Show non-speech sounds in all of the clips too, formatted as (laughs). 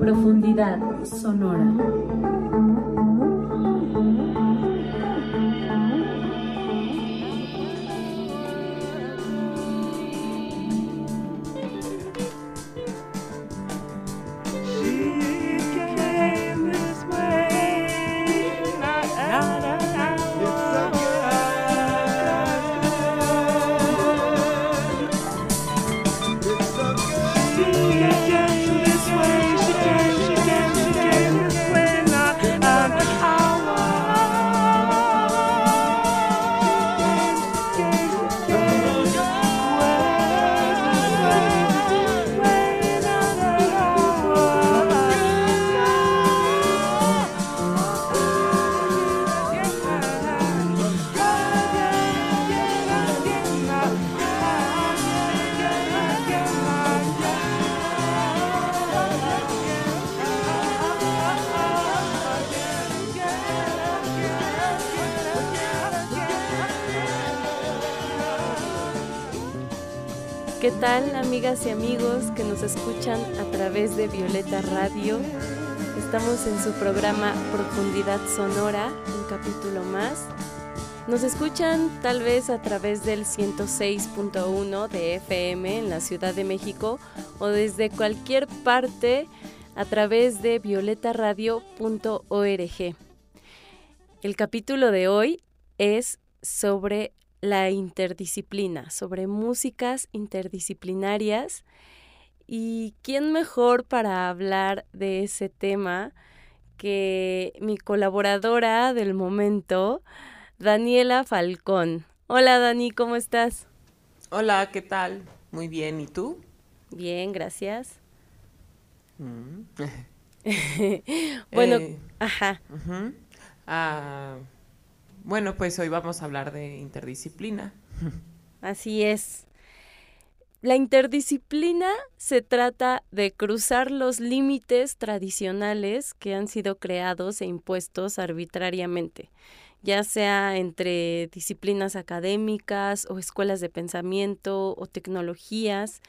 Profundidad sonora. En su programa Profundidad Sonora, un capítulo más. Nos escuchan tal vez a través del 106.1 de FM en la Ciudad de México o desde cualquier parte a través de violetaradio.org. El capítulo de hoy es sobre la interdisciplina, sobre músicas interdisciplinarias. ¿Y quién mejor para hablar de ese tema que mi colaboradora del momento, Daniela Falcón? Hola Dani, ¿cómo estás? Hola, ¿qué tal? Muy bien, ¿y tú? Bien, gracias. Mm. (laughs) bueno, eh, ajá. ah, bueno, pues hoy vamos a hablar de interdisciplina. Así es. La interdisciplina se trata de cruzar los límites tradicionales que han sido creados e impuestos arbitrariamente, ya sea entre disciplinas académicas o escuelas de pensamiento o tecnologías,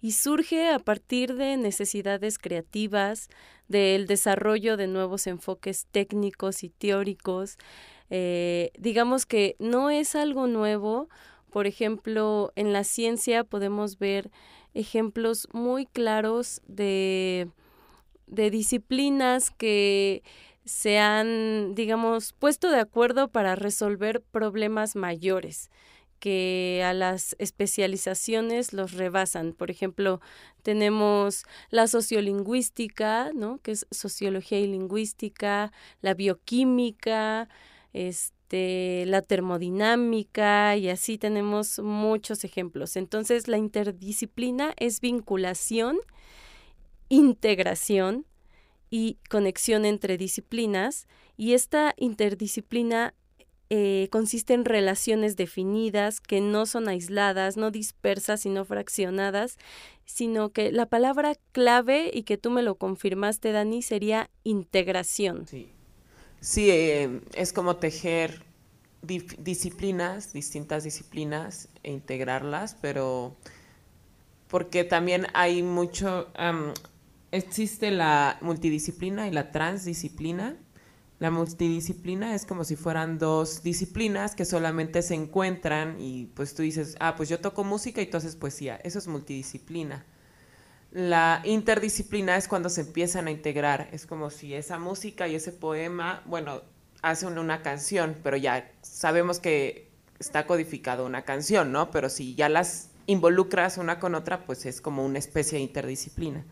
y surge a partir de necesidades creativas, del desarrollo de nuevos enfoques técnicos y teóricos, eh, digamos que no es algo nuevo. Por ejemplo, en la ciencia podemos ver ejemplos muy claros de, de disciplinas que se han, digamos, puesto de acuerdo para resolver problemas mayores que a las especializaciones los rebasan. Por ejemplo, tenemos la sociolingüística, ¿no? que es sociología y lingüística, la bioquímica, este, la termodinámica y así tenemos muchos ejemplos. Entonces, la interdisciplina es vinculación, integración y conexión entre disciplinas y esta interdisciplina eh, consiste en relaciones definidas que no son aisladas, no dispersas, sino fraccionadas, sino que la palabra clave y que tú me lo confirmaste, Dani, sería integración. Sí. Sí, eh, es como tejer disciplinas, distintas disciplinas e integrarlas, pero porque también hay mucho, existe la multidisciplina y la transdisciplina. La multidisciplina es como si fueran dos disciplinas que solamente se encuentran y pues tú dices, ah, pues yo toco música y tú haces poesía. Eso es multidisciplina. La interdisciplina es cuando se empiezan a integrar, es como si esa música y ese poema, bueno, hacen una canción, pero ya sabemos que está codificado una canción, ¿no? Pero si ya las involucras una con otra, pues es como una especie de interdisciplina.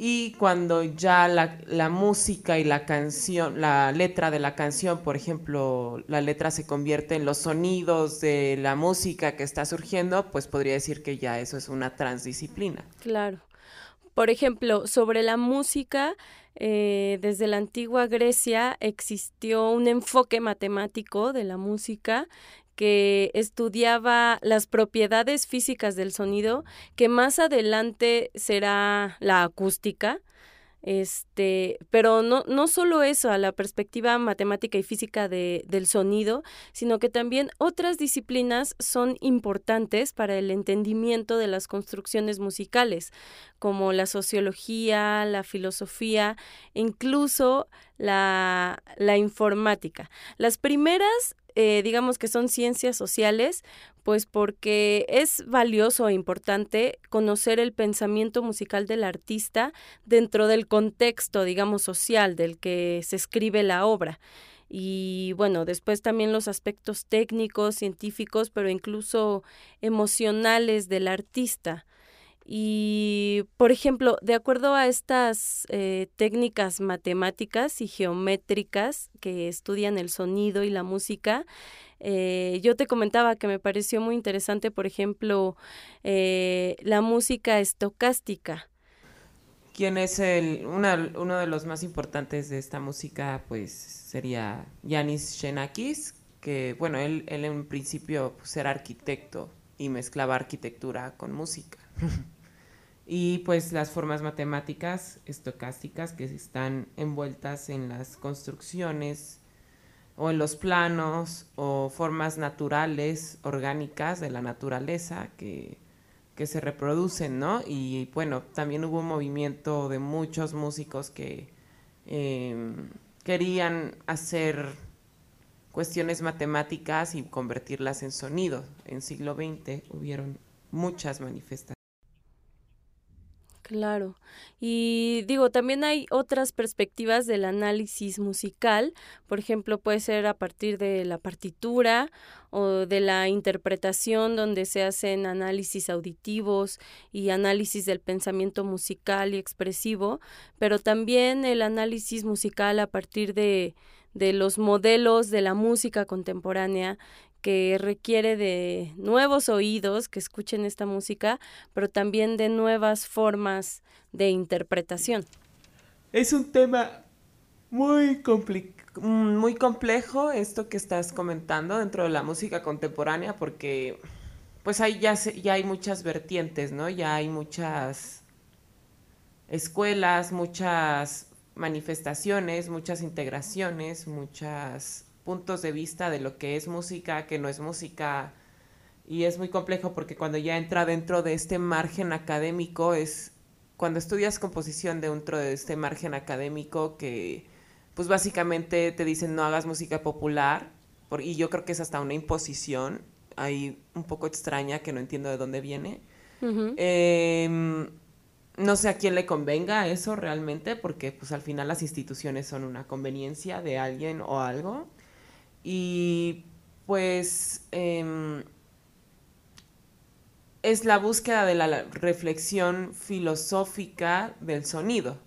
Y cuando ya la, la, música y la canción, la letra de la canción, por ejemplo, la letra se convierte en los sonidos de la música que está surgiendo, pues podría decir que ya eso es una transdisciplina. Claro. Por ejemplo, sobre la música, eh, desde la antigua Grecia existió un enfoque matemático de la música que estudiaba las propiedades físicas del sonido, que más adelante será la acústica. Este, pero no, no solo eso, a la perspectiva matemática y física de, del sonido, sino que también otras disciplinas son importantes para el entendimiento de las construcciones musicales, como la sociología, la filosofía, incluso la, la informática. Las primeras eh, digamos que son ciencias sociales, pues porque es valioso e importante conocer el pensamiento musical del artista dentro del contexto, digamos, social del que se escribe la obra. Y bueno, después también los aspectos técnicos, científicos, pero incluso emocionales del artista. Y, por ejemplo, de acuerdo a estas eh, técnicas matemáticas y geométricas que estudian el sonido y la música, eh, yo te comentaba que me pareció muy interesante, por ejemplo, eh, la música estocástica. ¿Quién es el, uno de los más importantes de esta música? Pues sería Yanis Xenakis, que, bueno, él, él en principio pues, era arquitecto y mezclaba arquitectura con música. (laughs) y pues las formas matemáticas estocásticas que están envueltas en las construcciones o en los planos o formas naturales, orgánicas de la naturaleza que, se reproducen, ¿no? Y bueno, también hubo un movimiento de muchos músicos que em, querían hacer cuestiones matemáticas y convertirlas en sonido. En siglo XX hubieron muchas manifestaciones. Claro. Y digo, también hay otras perspectivas del análisis musical. Por ejemplo, puede ser a partir de la partitura o de la interpretación donde se hacen análisis auditivos y análisis del pensamiento musical y expresivo, pero también el análisis musical a partir de, de los modelos de la música contemporánea que requiere de nuevos oídos que escuchen esta música, pero también de nuevas formas de interpretación. Es un tema muy, muy complejo esto que estás comentando dentro de la música contemporánea porque pues ahí ya, ya hay muchas vertientes, ¿no? Ya hay muchas escuelas, muchas manifestaciones, muchas integraciones, muchas puntos de vista de lo que es música, que no es música. Y es muy complejo porque cuando ya entra dentro de este margen académico es cuando estudias composición dentro de este margen académico que pues básicamente te dicen no hagas música popular y yo creo que es hasta una imposición ahí un poco extraña que no entiendo de dónde viene. Em, no sé a quién le convenga eso realmente porque pues al final las instituciones son una conveniencia de alguien o algo. Y pues em, es la búsqueda de la reflexión filosófica del sonido.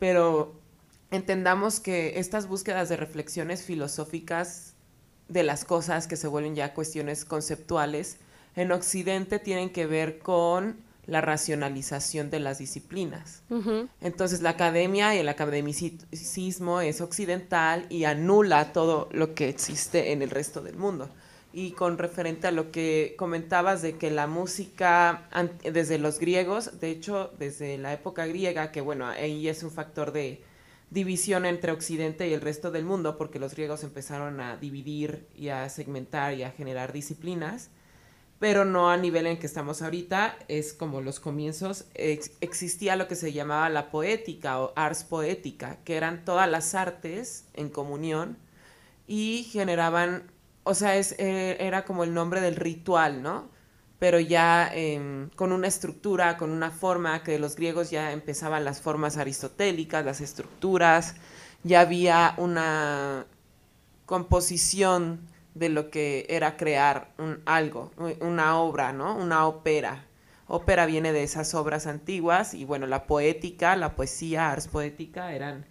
Pero entendamos que estas búsquedas de reflexiones filosóficas de las cosas que se vuelven ya cuestiones conceptuales, en Occidente tienen que ver con la racionalización de las disciplinas. Entonces la academia y el academicismo es occidental y anula todo lo que existe en el resto del mundo. Y con referente a lo que comentabas de que la música desde los griegos, de hecho desde la época griega, que bueno, ahí es un factor de división entre Occidente y el resto del mundo, porque los griegos empezaron a dividir y a segmentar y a generar disciplinas, pero no a nivel en que estamos ahorita, es como los comienzos, existía lo que se llamaba la poética o ars poética, que eran todas las artes en comunión y generaban, o sea, es, eh, era como el nombre del ritual, ¿no? Pero ya em, con una estructura, con una forma, que los griegos ya empezaban las formas aristotélicas, las estructuras, ya había una composición de lo que era crear un algo, una obra, ¿no? Una ópera. Ópera viene de esas obras antiguas y bueno, la poética, la poesía, ars poética eran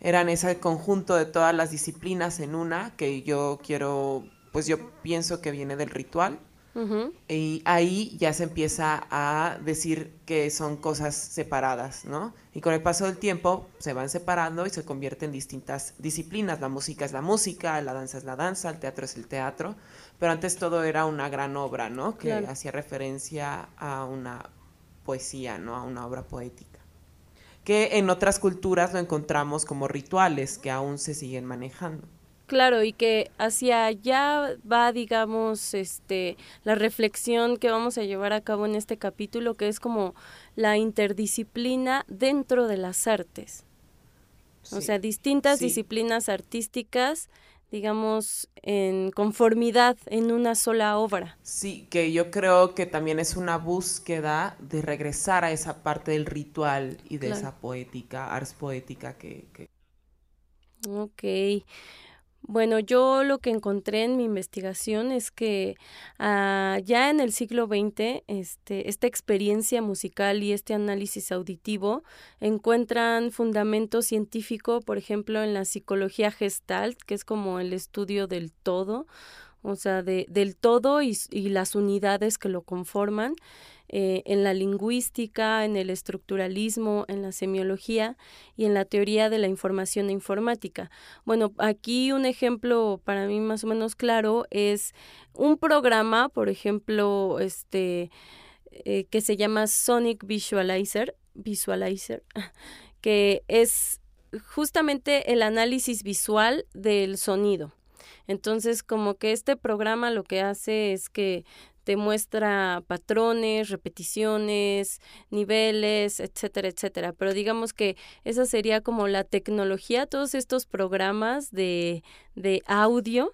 eran ese conjunto de todas las disciplinas en una que yo quiero, pues yo pienso que viene del ritual y ahí ya se empieza a decir que son cosas separadas, ¿no? Y con el paso del tiempo se van separando y se convierten en distintas disciplinas. La música es la música, la danza es la danza, el teatro es el teatro, pero antes todo era una gran obra, ¿no? Que hacía referencia a una poesía, ¿no? A una obra poética. que en otras culturas lo encontramos como rituales que aún se siguen manejando. Claro, y que hacia allá va, digamos, este, la reflexión que vamos a llevar a cabo en este capítulo, que es como la interdisciplina dentro de las artes. O sea, distintas disciplinas artísticas, digamos, en conformidad en una sola obra. Sí, que yo creo que también es una búsqueda de regresar a esa parte del ritual y de esa poética, ars poética que... que... Ok. Bueno, yo lo que encontré en mi investigación es que ah, ya en el siglo XX este, esta experiencia musical y este análisis auditivo encuentran fundamento científico, por ejemplo, en la psicología gestalt, que es como el estudio del todo, o sea, de, del todo y, y las unidades que lo conforman. Eh, en la lingüística, en el estructuralismo, en la semiología y en la teoría de la información e informática. Bueno, aquí un ejemplo para mí más o menos claro es un programa, por ejemplo, este eh, que se llama Sonic Visualizer, Visualizer, (laughs) que es justamente el análisis visual del sonido. Entonces, como que este programa lo que hace es que te muestra patrones, repeticiones, niveles, etcétera, etcétera. Pero digamos que esa sería como la tecnología, todos estos programas de, de audio,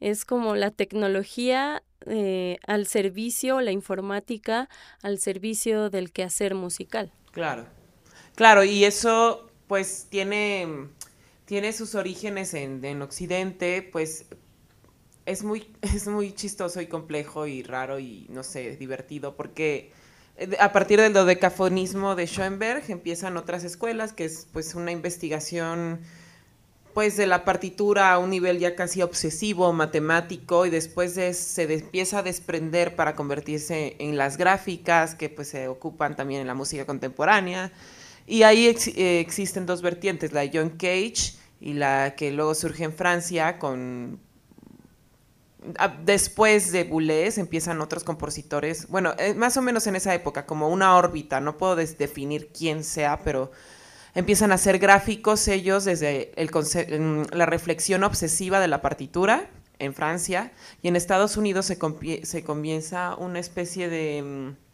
es como la tecnología eh, al servicio, la informática al servicio del quehacer musical. Claro, claro, y eso pues tiene, tiene sus orígenes en, en Occidente, pues es muy, (laughs) es muy chistoso y complejo y raro y, no sé, divertido, porque eh, a partir del dodecafonismo de Schoenberg empiezan otras escuelas, que es pues una investigación pues de la partitura a un nivel ya casi obsesivo, matemático, y después se empieza a desprender para convertirse en las gráficas, que pues se ocupan también en la música contemporánea. Y ahí eh, existen dos vertientes, la de John Cage y la que luego surge en Francia con después de Boulez empiezan otros compositores, bueno, eh, más o menos en esa época, como una órbita, no puedo definir quién sea, pero empiezan a hacer gráficos ellos desde el la reflexión obsesiva de la partitura en Francia y en Estados Unidos se, se comienza una especie de mm,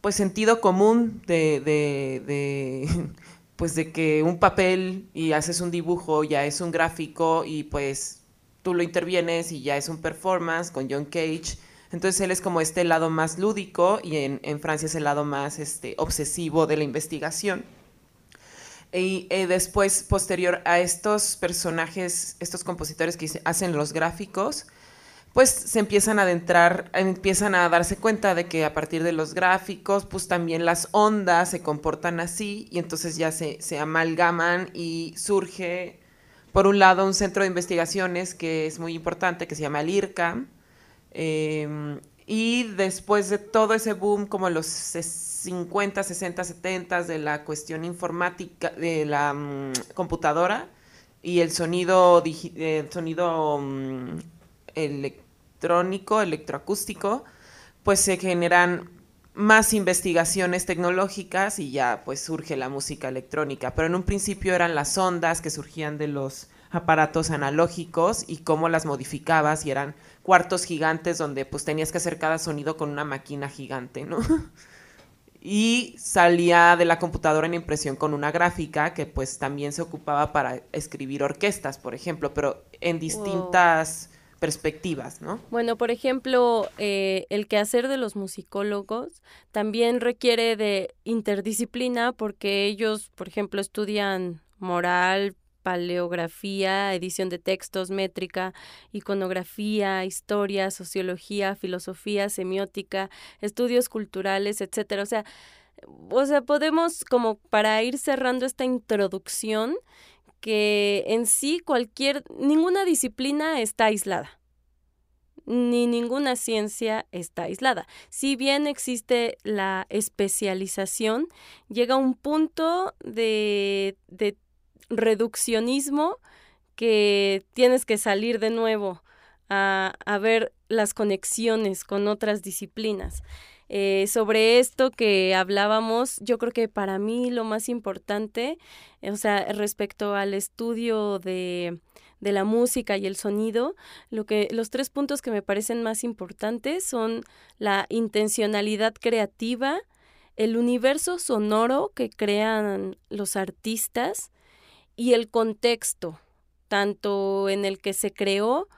pues sentido común de, de, (laughs) pues de que un papel y haces un dibujo ya es un gráfico y pues tú lo intervienes y ya es un performance con John Cage. Entonces él es como este lado más lúdico y en, Francia es el lado más este, obsesivo de la investigación. Y eh, después, posterior a estos personajes, estos compositores que hacen los gráficos, pues se empiezan a adentrar, empiezan a darse cuenta de que a partir de los gráficos, pues también las ondas se comportan así y entonces ya se, se amalgaman y surge por un lado, un centro de investigaciones que es muy importante, que se llama el IRCAM, em, y después de todo ese boom, como los 50, 60, 70 de la cuestión informática, de la mm, computadora y el sonido, el sonido mm, electrónico, electroacústico, pues se generan más investigaciones tecnológicas y ya pues surge la música electrónica. Pero en un principio eran las ondas que surgían de los aparatos analógicos y cómo las modificabas y eran cuartos gigantes donde pues tenías que hacer cada sonido con una máquina gigante, ¿no? (laughs) y salía de la computadora en impresión con una gráfica que pues también se ocupaba para escribir orquestas, por ejemplo, pero en distintas perspectivas, ¿no? Bueno, por ejemplo, eh, el quehacer de los musicólogos también requiere de interdisciplina porque ellos, por ejemplo, estudian moral, paleografía, edición de textos, métrica, iconografía, historia, sociología, filosofía, semiótica, estudios culturales, etcétera. O sea, o sea, podemos como para ir cerrando esta introducción que en sí cualquier, ninguna disciplina está aislada, ni ninguna ciencia está aislada. Si bien existe la especialización, llega un punto de, de reduccionismo que tienes que salir de nuevo a, a ver las conexiones con otras disciplinas. Eh, sobre esto que hablábamos, yo creo que para mí lo más importante, o sea, respecto al estudio de, de la música y el sonido, lo que los tres puntos que me parecen más importantes son la intencionalidad creativa, el universo sonoro que crean los artistas y el contexto, tanto en el que se creó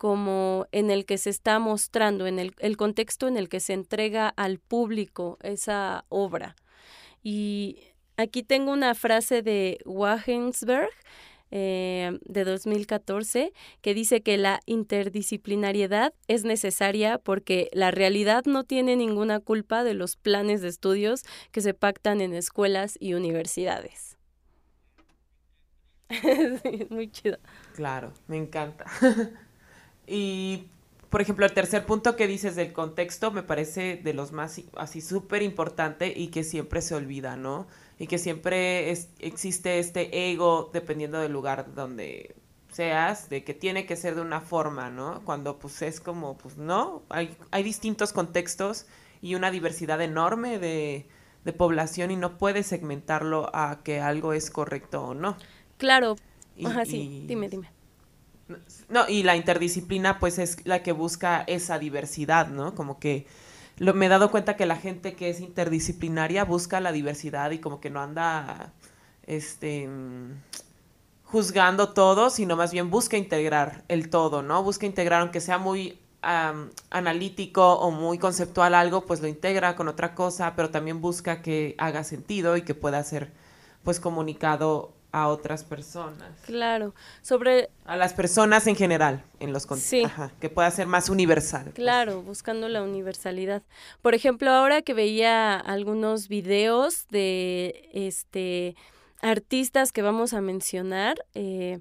como en el que se está mostrando, en el, contexto en el que se entrega al público esa obra. Y aquí tengo una frase de Wagensberg eh, de 2014 que dice que la interdisciplinariedad es necesaria porque la realidad no tiene ninguna culpa de los planes de estudios que se pactan en escuelas y universidades. (laughs) muy chido. Claro, me encanta. (laughs) y, por ejemplo, el tercer punto que dices del contexto me parece de los más así súper importante y que siempre se olvida, ¿no? y que siempre existe este ego dependiendo del lugar donde seas, de que tiene que ser de una forma, ¿no? Cuando pues es como, pues no, hay, hay distintos contextos y una diversidad enorme de, población y no puedes segmentarlo a que algo es correcto o no. Claro, Ajá, sí, dime, dime. No, y la interdisciplina pues es la que busca esa diversidad, ¿no? Como que me he dado cuenta que la gente que es interdisciplinaria busca la diversidad y como que no anda este juzgando todo, sino más bien busca integrar el todo, ¿no? Busca integrar, aunque sea muy analítico o muy conceptual algo, pues lo integra con otra cosa, pero también busca que haga sentido y que pueda ser pues comunicado a otras personas. Claro, sobre... A las personas en general, en los sí. que pueda ser más universal. Pues. Claro, buscando la universalidad. Por ejemplo, ahora que veía algunos videos de este artistas que vamos a mencionar, eh,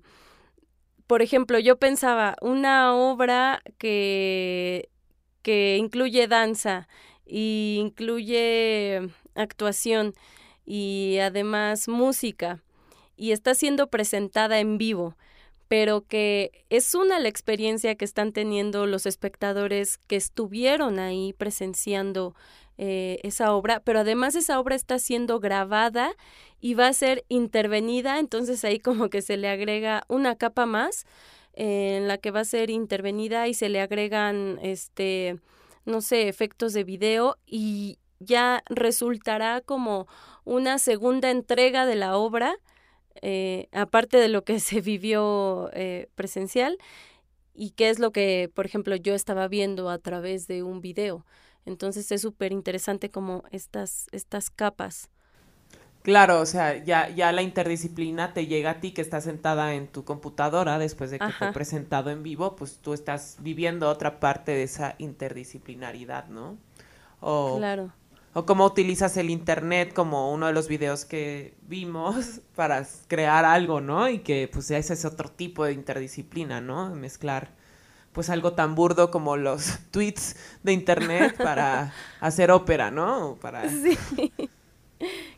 por ejemplo, yo pensaba una obra que, que incluye danza y incluye actuación y además música y está siendo presentada en vivo, pero que es una la experiencia que están teniendo los espectadores que estuvieron ahí presenciando eh, esa obra, pero además esa obra está siendo grabada y va a ser intervenida, entonces ahí como que se le agrega una capa más en la que va a ser intervenida y se le agregan este no sé, efectos de video y ya resultará como una segunda entrega de la obra eh, aparte de lo que se (laughs) vivió eh, presencial y qué es lo que, por ejemplo, yo estaba viendo a través de un video. Entonces es súper interesante como estas, estas capas. Claro, o sea, ya, ya la interdisciplina te llega a ti que estás sentada en tu computadora después de que fue presentado en vivo, pues tú estás viviendo otra parte de esa interdisciplinaridad, ¿no? O, claro o cómo utilizas el internet como uno de los videos que vimos (laughs) para crear algo, ¿no? Y que pues ese es otro tipo de interdisciplina, ¿no? Mezclar pues algo tan burdo como los (laughs) tweets de internet para (laughs) hacer ópera, ¿no? Para... Sí.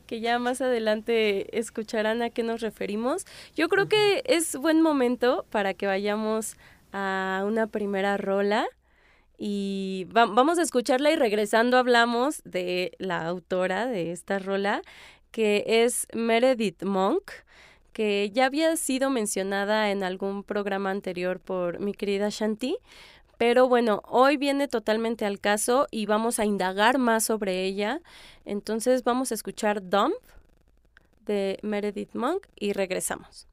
que ya más adelante escucharán a qué nos referimos. Yo creo que es buen momento para que vayamos a una primera rola y vamos a escucharla y regresando hablamos de la autora de esta rola, que es Meredith Monk, que ya había sido mencionada en algún programa anterior por mi querida Shanti. Pero bueno, hoy viene totalmente al caso y vamos a indagar más sobre ella. Entonces vamos a escuchar Dump de Meredith Monk y regresamos.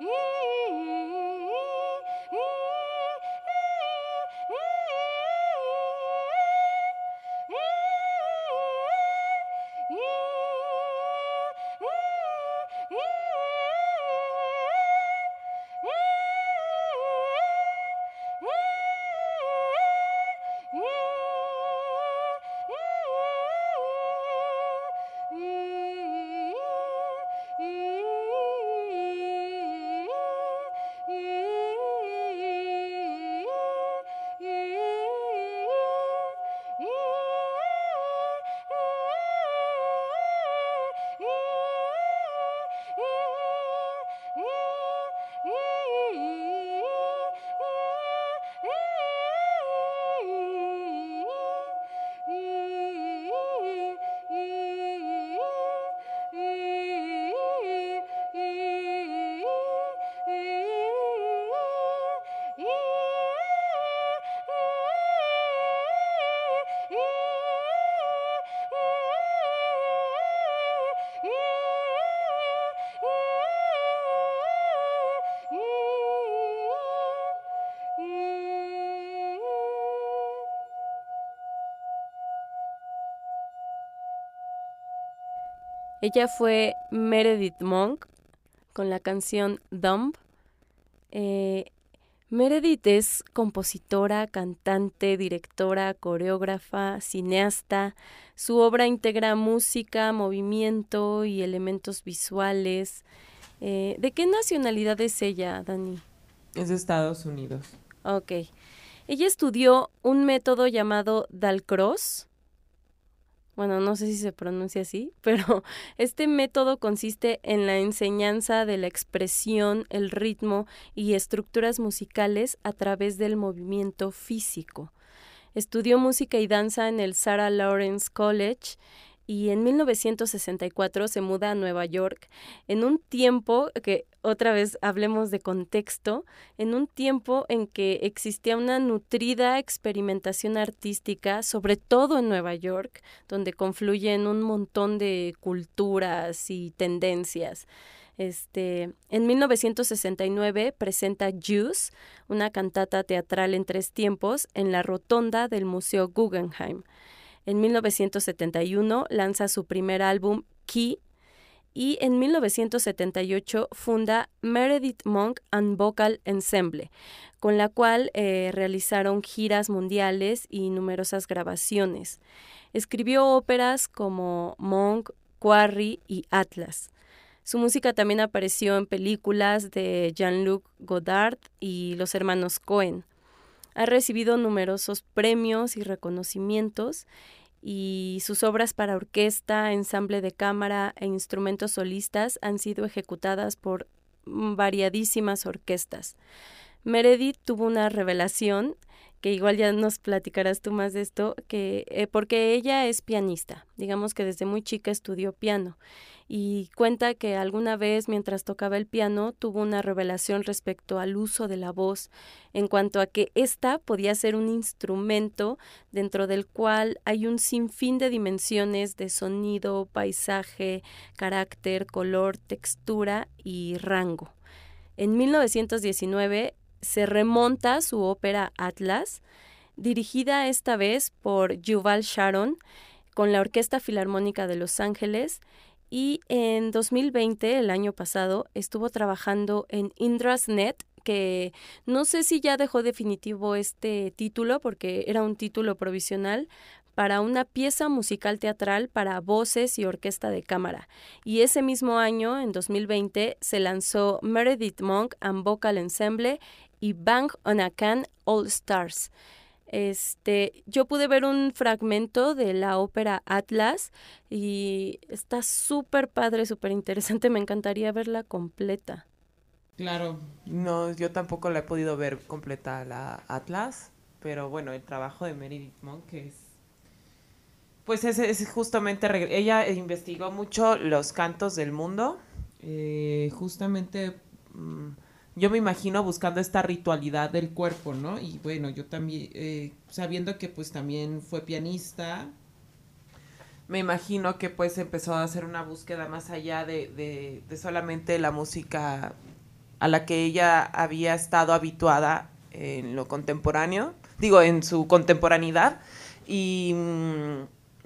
Mm. Ella fue Meredith Monk con la canción Dumb. Eh, Meredith es compositora, cantante, directora, coreógrafa, cineasta. Su obra integra música, movimiento y elementos visuales. Eh, ¿De qué nacionalidad es ella, Dani? Es de Estados Unidos. Ok. Ella estudió un método llamado Dalcross, bueno, no sé si se pronuncia así, (laughs) pero este método consiste en la enseñanza de la expresión, el ritmo y estructuras musicales a través del movimiento físico. Estudió música y danza en el Sarah Lawrence College y en 1964 se muda a Nueva York en un tiempo que otra vez hablemos de contexto, en un tiempo en que existía una nutrida experimentación artística, sobre todo en Nueva York, donde confluyen un montón de culturas y tendencias. Este, en 1969 presenta Juice, una cantata teatral en tres tiempos, en la rotonda del Museo Guggenheim. En 1971 lanza su primer álbum, Key, y en 1978 funda Meredith Monk and Vocal Ensemble, con la cual eh, realizaron giras mundiales y numerosas grabaciones. Escribió óperas como Monk, Quarry y Atlas. Su música también apareció en películas de Jean-Luc Godard y los hermanos Cohen. Ha recibido numerosos premios y reconocimientos y sus obras para orquesta, ensamble de cámara e instrumentos solistas han sido ejecutadas por variadísimas orquestas. Meredith tuvo una revelación que igual ya nos platicarás tú más de esto, que eh, porque ella es pianista, digamos que desde muy chica estudió piano y cuenta que alguna vez mientras tocaba el piano tuvo una revelación respecto al uso de la voz en cuanto a que ésta podía ser un instrumento dentro del cual hay un sinfín de dimensiones de sonido, paisaje, carácter, color, textura y rango. En 1919 se remonta su ópera Atlas, dirigida esta vez por Yuval Sharon, con la Orquesta Filarmónica de Los Ángeles, y en 2020, el año pasado, estuvo trabajando en Indra's Net, que no sé si ya dejó definitivo este título, porque era un título provisional, para una pieza musical teatral para voces y orquesta de cámara. Y ese mismo año, en 2020, se lanzó Meredith Monk and Vocal Ensemble y Bang on a Can All Stars. Este, yo pude ver un fragmento de la ópera Atlas y está súper padre, súper interesante. Me encantaría verla completa. Claro, no, yo tampoco la he podido ver completa la Atlas, pero bueno, el trabajo de Meredith Monk es, pues es, justamente, ella investigó mucho los cantos del mundo, eh, justamente... Mm, yo me imagino buscando esta ritualidad del cuerpo, ¿no? Y bueno, yo también, eh, sabiendo que pues también fue pianista, me imagino que pues empezó a hacer una búsqueda más allá de, de, solamente la música a la que ella había estado habituada en lo contemporáneo, digo, en su contemporaneidad y,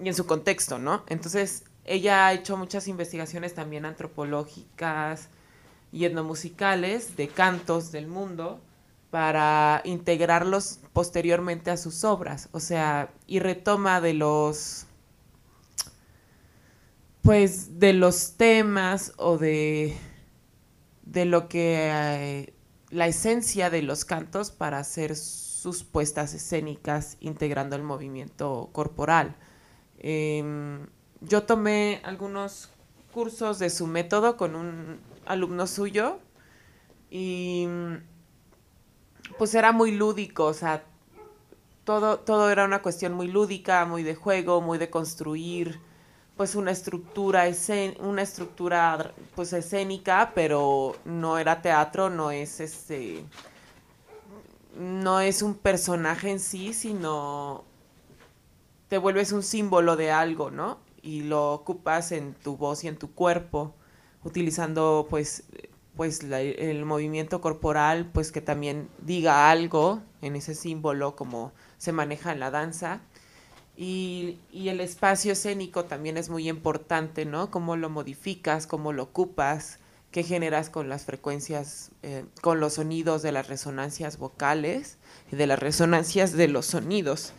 y en su contexto, ¿no? Entonces, ella ha hecho muchas investigaciones también antropológicas, y etnomusicales de cantos del mundo para integrarlos posteriormente a sus obras, o sea, y retoma de los pues de los temas o de de lo que eh, la esencia de los cantos para hacer sus puestas escénicas integrando el movimiento corporal. Em, yo tomé algunos cursos de su método con un alumno suyo y pues era muy lúdico, o sea, todo, todo era una cuestión muy lúdica, muy de juego, muy de construir pues una estructura una estructura pues escénica, pero no era teatro, no es este no es un personaje en sí, sino te vuelves un símbolo de algo, ¿no? Y lo ocupas en tu voz y en tu cuerpo utilizando pues, pues el movimiento corporal, pues que también diga algo en ese símbolo como se maneja en la danza. Y, y, el espacio escénico también es muy importante, ¿no? Cómo lo modificas, cómo lo ocupas, qué generas con las frecuencias, eh, con los sonidos de las resonancias vocales y de las resonancias de los sonidos.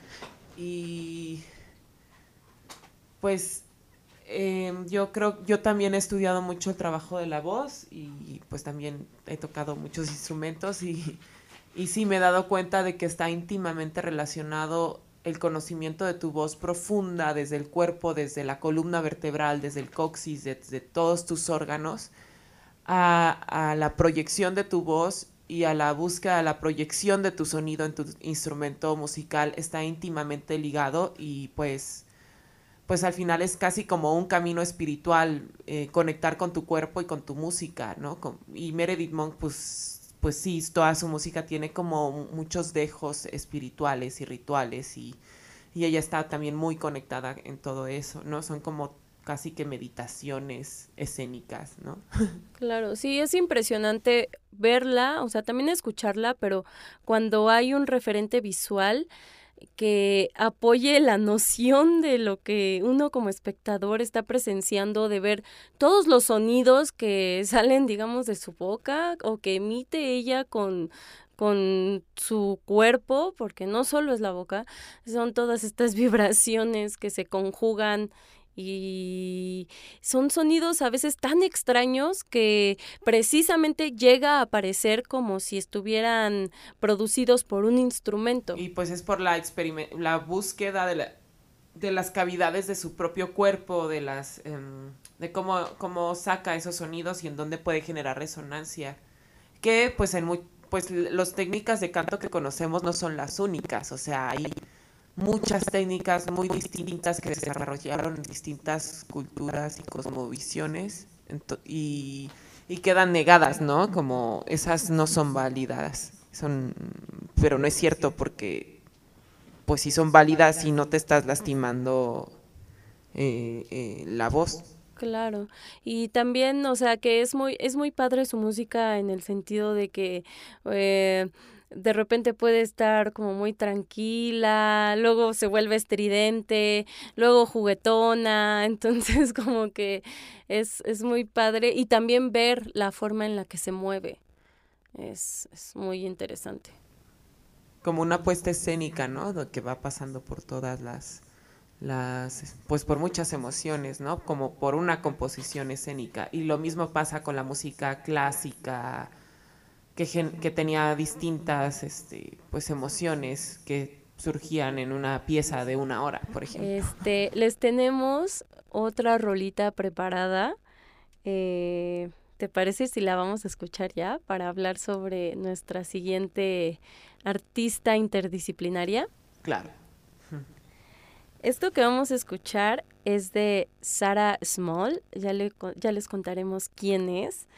Y pues em, yo creo, yo también he estudiado mucho el trabajo de la voz y pues también he tocado muchos instrumentos y, (laughs) y sí me he dado cuenta de que está íntimamente relacionado el conocimiento de tu voz profunda desde el cuerpo, desde la columna vertebral, desde el coxis, desde todos tus órganos, a, la proyección de tu voz y a la búsqueda, a la proyección de tu sonido en tu instrumento musical está íntimamente ligado y pues, pues al final es casi como un camino espiritual, eh, conectar con tu cuerpo y con tu música, ¿no? y Meredith Monk, pues, pues sí, toda su música tiene como muchos dejos espirituales y rituales y, y ella está también muy conectada en todo eso, ¿no? Son como casi que meditaciones escénicas, ¿no? (laughs) Claro, sí, es impresionante verla, o sea, también escucharla, pero cuando hay un referente visual que apoye la noción de lo que uno como espectador está presenciando, de ver todos los sonidos que salen, digamos, de su boca o que emite ella con con su cuerpo, porque no solo es la boca, son todas estas (laughs) vibraciones que se conjugan y son sonidos a veces tan extraños que precisamente llega a parecer como si estuvieran producidos por un instrumento. Y pues es por la, la búsqueda de, la, de las cavidades de su propio cuerpo, de las em, de cómo, cómo saca esos sonidos y en dónde puede generar resonancia. Que pues en muy, pues las técnicas de canto que conocemos no son las únicas, o sea, hay muchas técnicas muy distintas que desarrollaron distintas culturas y cosmovisiones y, y, quedan negadas, ¿no? Como esas no son válidas, son, pero no es cierto porque pues si son válidas y no te estás lastimando eh, eh, la voz. Claro, y también, o sea, que es muy, es muy padre su música en el sentido de que eh, de repente puede estar como muy tranquila, luego se vuelve estridente, luego juguetona, (laughs) entonces como que es, es muy padre y también ver la forma en la que se mueve es, es muy interesante. Como una puesta escénica, ¿no? Que va pasando por todas las, las, pues por muchas emociones, ¿no? Como por una composición escénica. Y lo mismo pasa con la música clásica, que, tenía distintas este, pues emociones que surgían en una pieza de una hora, por ejemplo. Este, les tenemos otra rolita preparada. Eh, ¿Te parece si la vamos a escuchar ya para hablar sobre nuestra siguiente artista interdisciplinaria? Claro. Esto que vamos a escuchar es de Sarah Small, ya, le, ya les contaremos quién es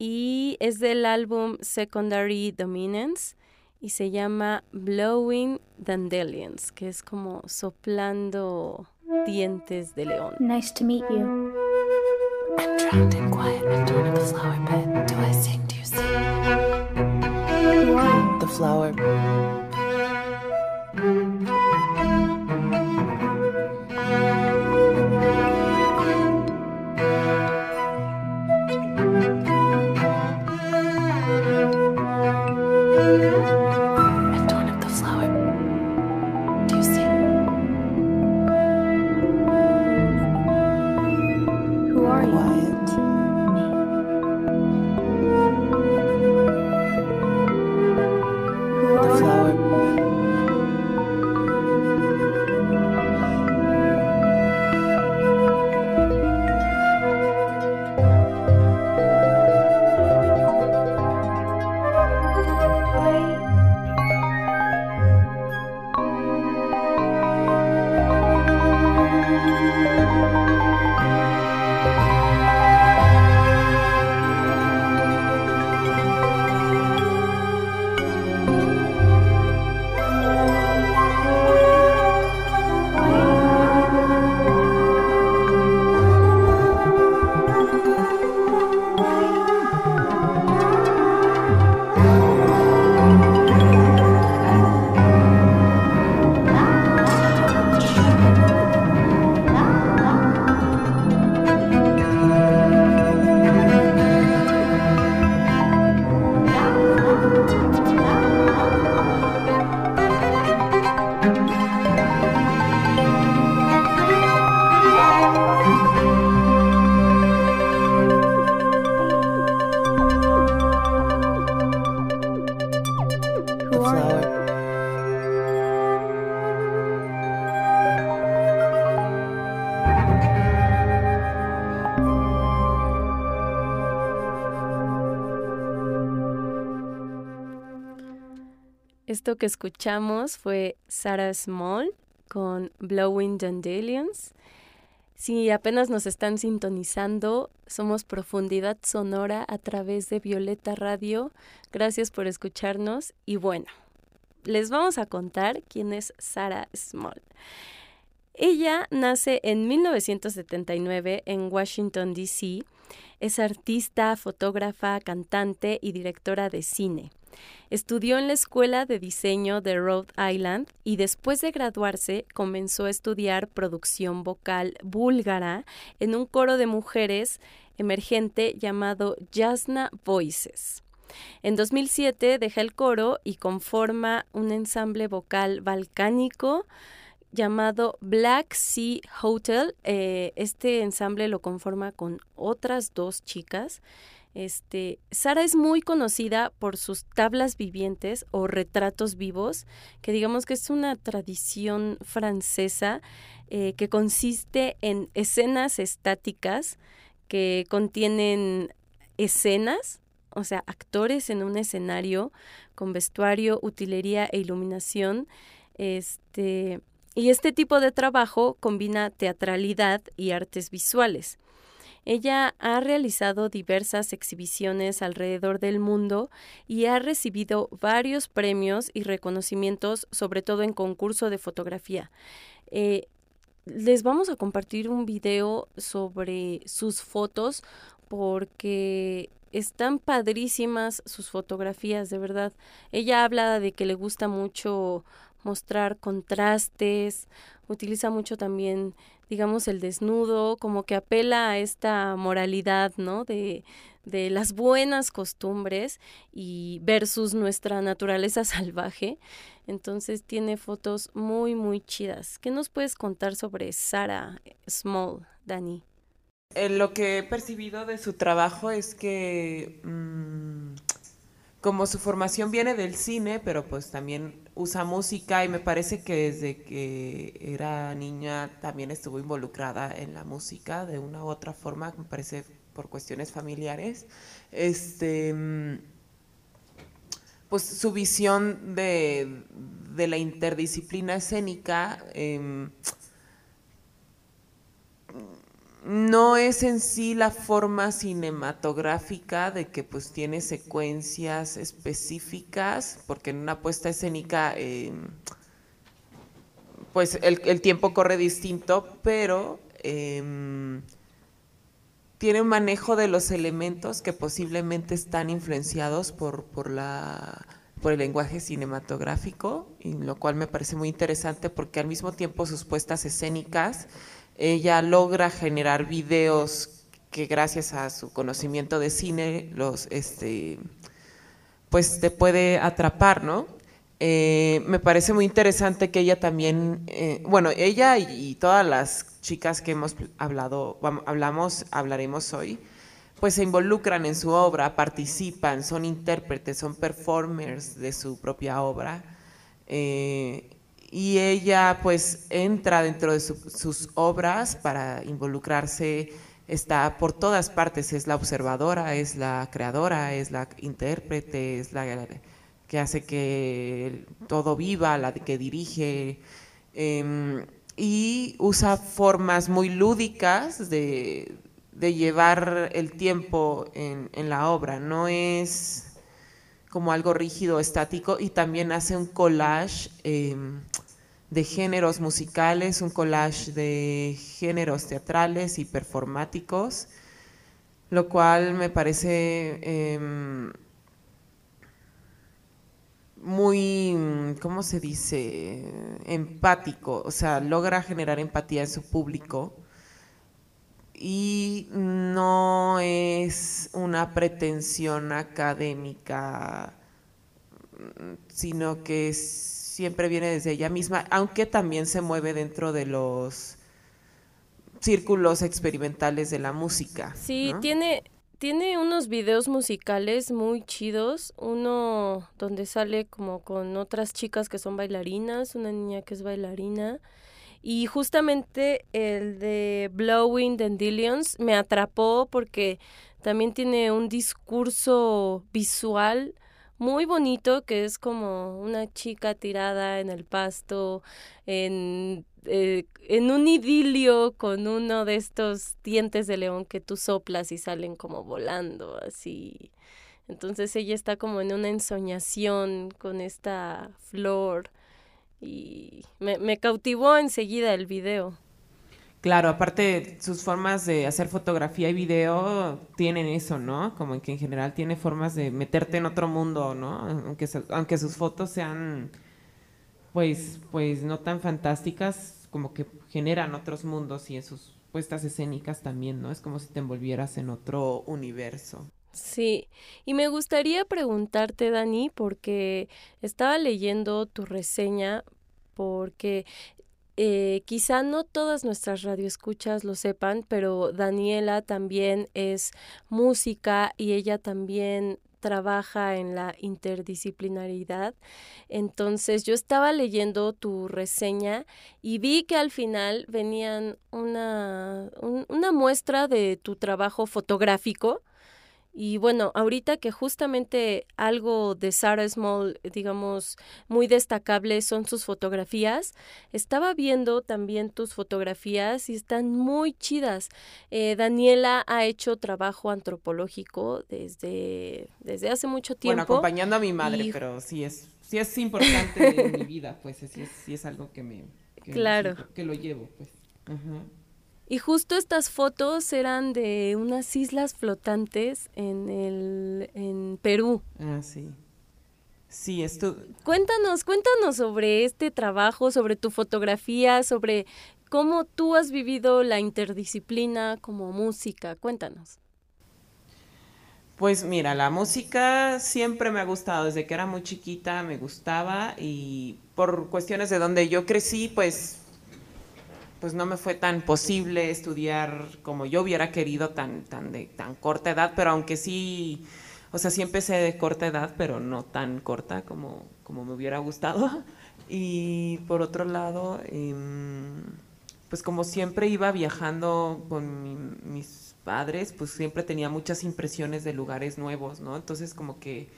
y es del álbum Secondary Dominance y se llama Blowing Dandelions, que es como soplando dientes de león. Nice to meet you. I'm drowned in quiet adorn of the flower bed. Do I sing? Do you sing? The flower. flower Esto que escuchamos fue Sarah Small con Blowing Dandelions si apenas nos están sintonizando, somos Profundidad Sonora a través de Violeta Radio. Gracias por escucharnos y bueno, les vamos a contar quién es Sarah Small. Ella nace en 1979 en Washington, D.C. Es artista, fotógrafa, cantante y directora de cine. Estudió en la Escuela de Diseño de Rhode Island y después de graduarse comenzó a estudiar producción vocal búlgara en un coro de mujeres emergente llamado Jasna Voices. En 2007 deja el coro y conforma un ensamble vocal balcánico llamado Black Sea Hotel. Eh, este ensamble lo conforma con otras dos chicas. Este, Sara es muy conocida por sus tablas vivientes o retratos vivos, que digamos que es una tradición francesa eh, que consiste en escenas estáticas que contienen escenas, o sea, actores en un escenario con vestuario, utilería e iluminación. Este, y este tipo de trabajo combina teatralidad y artes visuales. Ella ha realizado diversas exhibiciones alrededor del mundo y ha recibido varios premios y reconocimientos, sobre todo en concurso de fotografía. Eh, les vamos a compartir un video sobre sus fotos porque están padrísimas sus fotografías, de verdad. Ella habla de que le gusta mucho mostrar contrastes, utiliza mucho también, digamos, el desnudo, como que apela a esta moralidad, ¿no? De, de las buenas costumbres y versus nuestra naturaleza (laughs) salvaje. Entonces tiene fotos muy, muy chidas. ¿Qué nos puedes contar sobre Sarah Small, Dani? Eh, lo que he percibido de su trabajo es que mm, como su formación viene del cine, pero pues también usa música y me parece que desde que era niña también estuvo involucrada en la música de una u otra forma, me parece por cuestiones familiares. Este pues su visión de, de la interdisciplina escénica em, no es en sí la forma cinematográfica de que pues tiene secuencias específicas, porque en una puesta escénica em, pues el, tiempo corre distinto, pero em, tiene un manejo de los elementos que posiblemente están influenciados por, por, la, por el lenguaje cinematográfico, y lo cual me parece muy interesante porque al mismo tiempo sus puestas escénicas ella logra generar videos que gracias a su conocimiento de cine los este pues te puede atrapar, ¿no? Eh, me parece muy interesante que ella también, eh, bueno, ella y, todas las chicas que hemos hablado, hablamos, hablaremos hoy, pues se involucran en su obra, participan, son intérpretes, son performers de su propia obra. Eh, y ella pues entra dentro de sus obras para involucrarse, está por todas partes, es la observadora, es la creadora, es la intérprete, es la que hace que todo viva, la que dirige, em, y usa formas muy lúdicas de, llevar el tiempo en, la obra, no es como algo rígido, estático, y también hace un collage em, de géneros musicales, un collage de géneros teatrales y performáticos, lo cual me parece em, muy, ¿cómo se dice? Empático, o sea, logra generar empatía en su público y no es una pretensión académica, sino que siempre viene desde ella misma, aunque también se mueve dentro de los círculos experimentales de la música. Sí, tiene, tiene unos videos musicales muy chidos, uno donde sale como con otras chicas que son bailarinas, una niña que es bailarina y justamente el de Blowing Dandelions me atrapó porque también tiene un discurso visual muy bonito que es como una chica tirada en el pasto, en, eh, en un idilio con uno de estos dientes de león que tú soplas y salen como volando así. Entonces ella está como en una ensoñación con esta flor y me, me cautivó enseguida el video. Claro, aparte sus formas de hacer fotografía y video tienen eso, ¿no? Como que en general tiene formas de meterte en otro mundo, ¿no? Aunque, aunque sus fotos sean, pues, pues no tan fantásticas, como que generan otros mundos y en sus puestas escénicas también, ¿no? Es como si te envolvieras en otro universo. Sí, y me gustaría preguntarte, Dani, porque estaba leyendo tu reseña, porque eh, quizá no todas nuestras radioescuchas lo sepan, pero Daniela también es música y ella también trabaja en la interdisciplinaridad. Entonces yo estaba leyendo tu reseña y vi que al final venían una, un- una muestra de tu trabajo fotográfico. Y bueno, ahorita que justamente algo de Sarah Small, digamos, muy destacable son sus fotografías, estaba viendo también tus fotografías y están muy chidas. Eh, Daniela ha hecho trabajo antropológico desde, desde hace mucho Bueno, tiempo. acompañando a mi madre, y- pero sí es, sí es importante en mi vida, pues sí es, sí es algo que me, que Claro. que lo llevo, pues. Ajá. Y justo estas fotos eran de unas islas flotantes en el en Perú. Ah, sí. Sí, esto, Cuéntanos, cuéntanos sobre este trabajo, sobre tu fotografía, sobre cómo tú has vivido la interdisciplina como música. Cuéntanos. Pues mira, la música siempre me ha gustado, desde que era muy chiquita me gustaba y por cuestiones de donde yo crecí, pues, pues no me fue tan posible estudiar como yo hubiera querido tan, tan de tan corta edad, pero aunque sí, o sea, sí empecé de corta edad, pero no tan corta como, como me hubiera gustado. (laughs) Y por otro lado, em, pues como siempre iba viajando con mi- mis padres, pues siempre tenía muchas impresiones de lugares nuevos, ¿no? Entonces como que,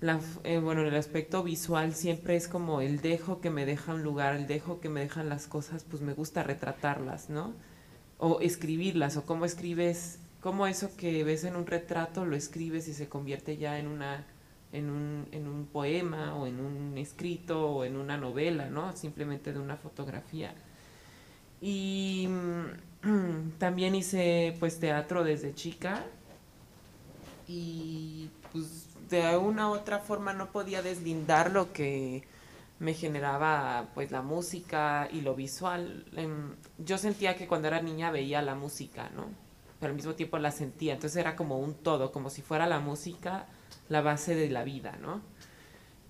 la, eh, bueno, el aspecto visual siempre es como el dejo que me deja un lugar, el dejo que me dejan las cosas, pues me gusta retratarlas, ¿no? O escribirlas, o cómo escribes, cómo eso que ves en un retrato lo escribes y se convierte ya en una en un, en un poema o en un escrito o en una novela, ¿no? Simplemente de una fotografía. Y mm, (clears throat) también hice pues teatro desde chica y pues de una u otra forma no podía deslindar lo que me generaba pues la música y lo visual. Em, Yo sentía que cuando era niña veía la música, ¿no? Pero al mismo tiempo la sentía, entonces era como un todo, como si fuera la música la base de la vida, ¿no?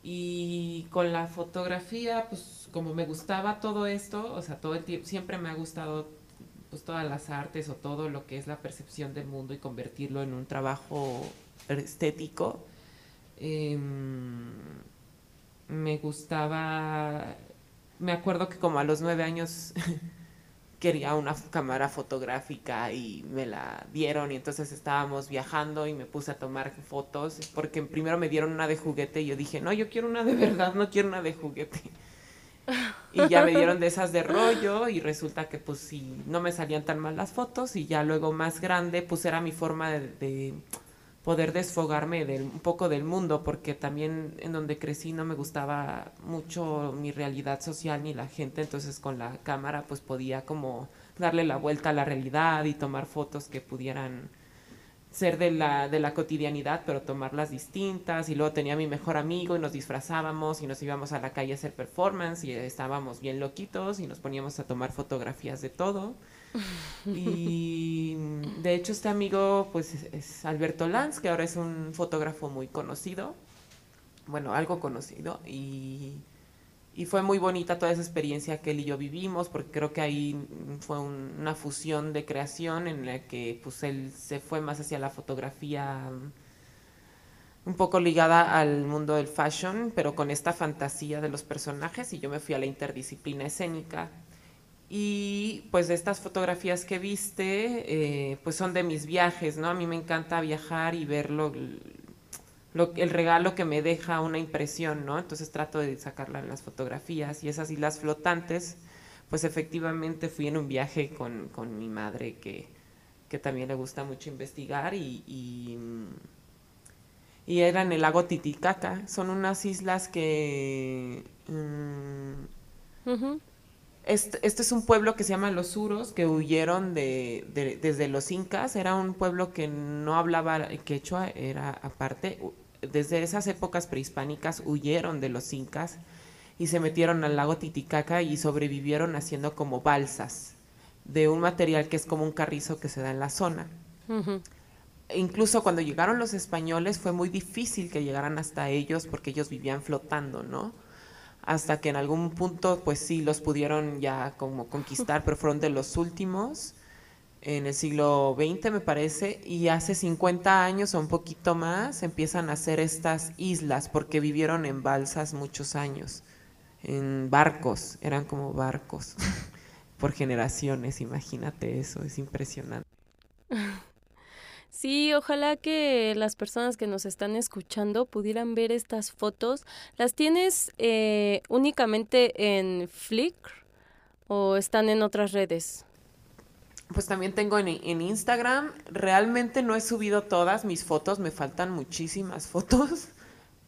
Y con la fotografía, pues como me gustaba todo esto, o sea, todo el tiempo, siempre me ha gustado pues todas las artes o todo lo que es la percepción del mundo y convertirlo en un trabajo estético. Em, me gustaba, me acuerdo que como a los nueve años (laughs) quería una cámara fotográfica y me la dieron y entonces estábamos viajando y me puse a tomar fotos porque primero me dieron una de juguete y yo dije, no, yo quiero una de verdad, no quiero una de juguete. (laughs) Y ya me dieron de esas de rollo y resulta que pues sí, no me salían tan mal las fotos y ya luego más grande pues era mi forma de, de poder desfogarme del, un poco del mundo porque también en donde crecí no me gustaba mucho mi realidad social ni la gente, entonces con la cámara pues podía como darle la vuelta a la realidad y tomar fotos que pudieran ser de la, de la cotidianidad, pero tomarlas distintas. Y luego tenía a mi mejor amigo y nos disfrazábamos y nos íbamos a la calle a hacer performance y estábamos bien loquitos y nos poníamos a tomar fotografías de todo. Y de hecho este amigo pues es, Alberto Lanz, que ahora es un fotógrafo muy conocido, bueno, algo conocido, y, y fue muy bonita toda esa experiencia que él y yo vivimos, porque creo que ahí fue un- una fusión de creación en la que pues él se fue más hacia la fotografía un poco ligada al mundo del fashion, pero con esta fantasía de los personajes, y yo me fui a la interdisciplina escénica. Y pues estas fotografías que viste, eh, pues son de mis viajes, ¿no? A mí me encanta viajar y verlo, lo- el regalo que me deja una impresión, ¿no? Entonces trato de sacarla en las fotografías y esas islas flotantes, pues efectivamente fui en un viaje con, con mi madre que, que también le gusta mucho investigar y, y, y era en el lago Titicaca. Son unas islas que... mm. Este, este es un pueblo que se llama Los Uros, que huyeron de, de- desde los incas. Era un pueblo que no hablaba quechua, era aparte. Desde esas épocas prehispánicas huyeron de los incas y se metieron al lago Titicaca y sobrevivieron haciendo como balsas de un material que es como un carrizo que se da en la zona. E Incluso cuando llegaron los españoles fue muy difícil que llegaran hasta ellos porque ellos vivían flotando, ¿no? Hasta que en algún punto, pues sí, los pudieron ya como conquistar, pero fueron de los últimos en el siglo XX, me parece, y hace 50 años o un poquito más empiezan a hacer estas islas porque vivieron en balsas muchos años, en barcos, eran como barcos (laughs) por generaciones, imagínate eso, es impresionante. (laughs) Sí, ojalá que las personas que nos están escuchando pudieran ver estas fotos. ¿Las tienes eh, únicamente en Flickr o están en otras redes? Pues también tengo en, en Instagram. Realmente no he subido todas mis fotos, me faltan muchísimas (laughs) fotos,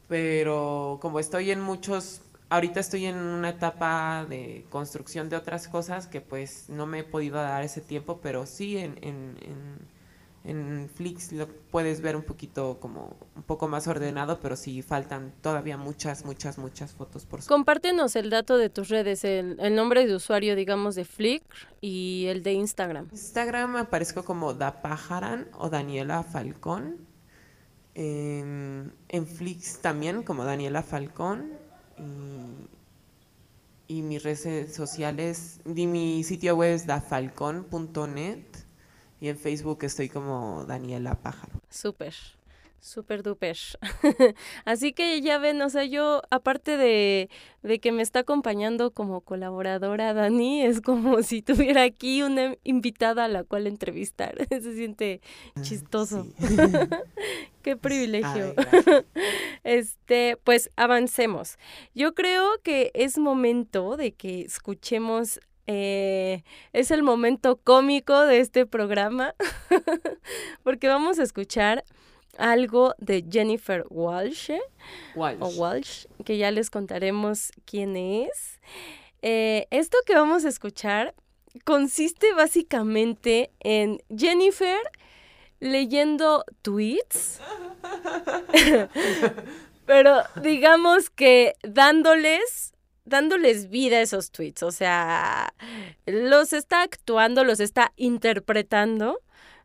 pero como estoy en muchos, ahorita estoy en una etapa de construcción de otras cosas que pues no me he podido dar ese tiempo, pero sí en, en, en, en Flix lo puedes ver un poquito como un poco más ordenado, pero sí faltan todavía muchas, muchas, muchas fotos por. Compártenos el dato de tus redes, el, el nombre de usuario, digamos, de Flickr y el de Instagram. Instagram aparezco como Da Pajaran o Daniela Falcón. En, en Flix también como Daniela Falcón. Y, y mis redes sociales, y mi sitio web es dafalcón.net. Y en Facebook estoy como Daniela Pájaro. Súper, súper duper. (laughs) Así que ya ven, o sea, yo, aparte de, de que me está acompañando como colaboradora Dani, es como (laughs) si tuviera aquí una invitada a la cual entrevistar. (laughs) Se siente chistoso. Sí. Qué privilegio. Ay, gracias. Este, pues avancemos. Yo creo que es momento de que escuchemos. Eh, es el momento cómico de este programa, (laughs) porque vamos a escuchar algo de Jennifer Walsh, ¿eh? Walsh. o Walsh, que ya les contaremos quién es. Eh, esto que vamos a escuchar consiste básicamente en Jennifer leyendo tweets, (laughs) pero digamos que dándoles, dándoles vida a esos tweets, o sea, los está actuando, los está interpretando.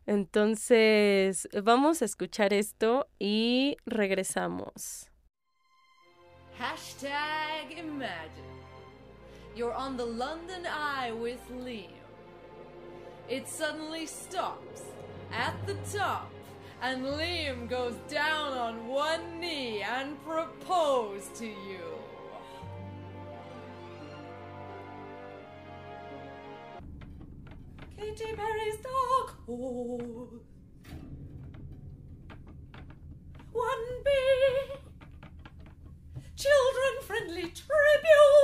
Entonces, vamos a escuchar esto y regresamos. Hashtag imagine. You're on the London Eye with Liam. It suddenly stops at the top, and Liam goes down on one knee and proposes to you. dark. One B, children-friendly tribute.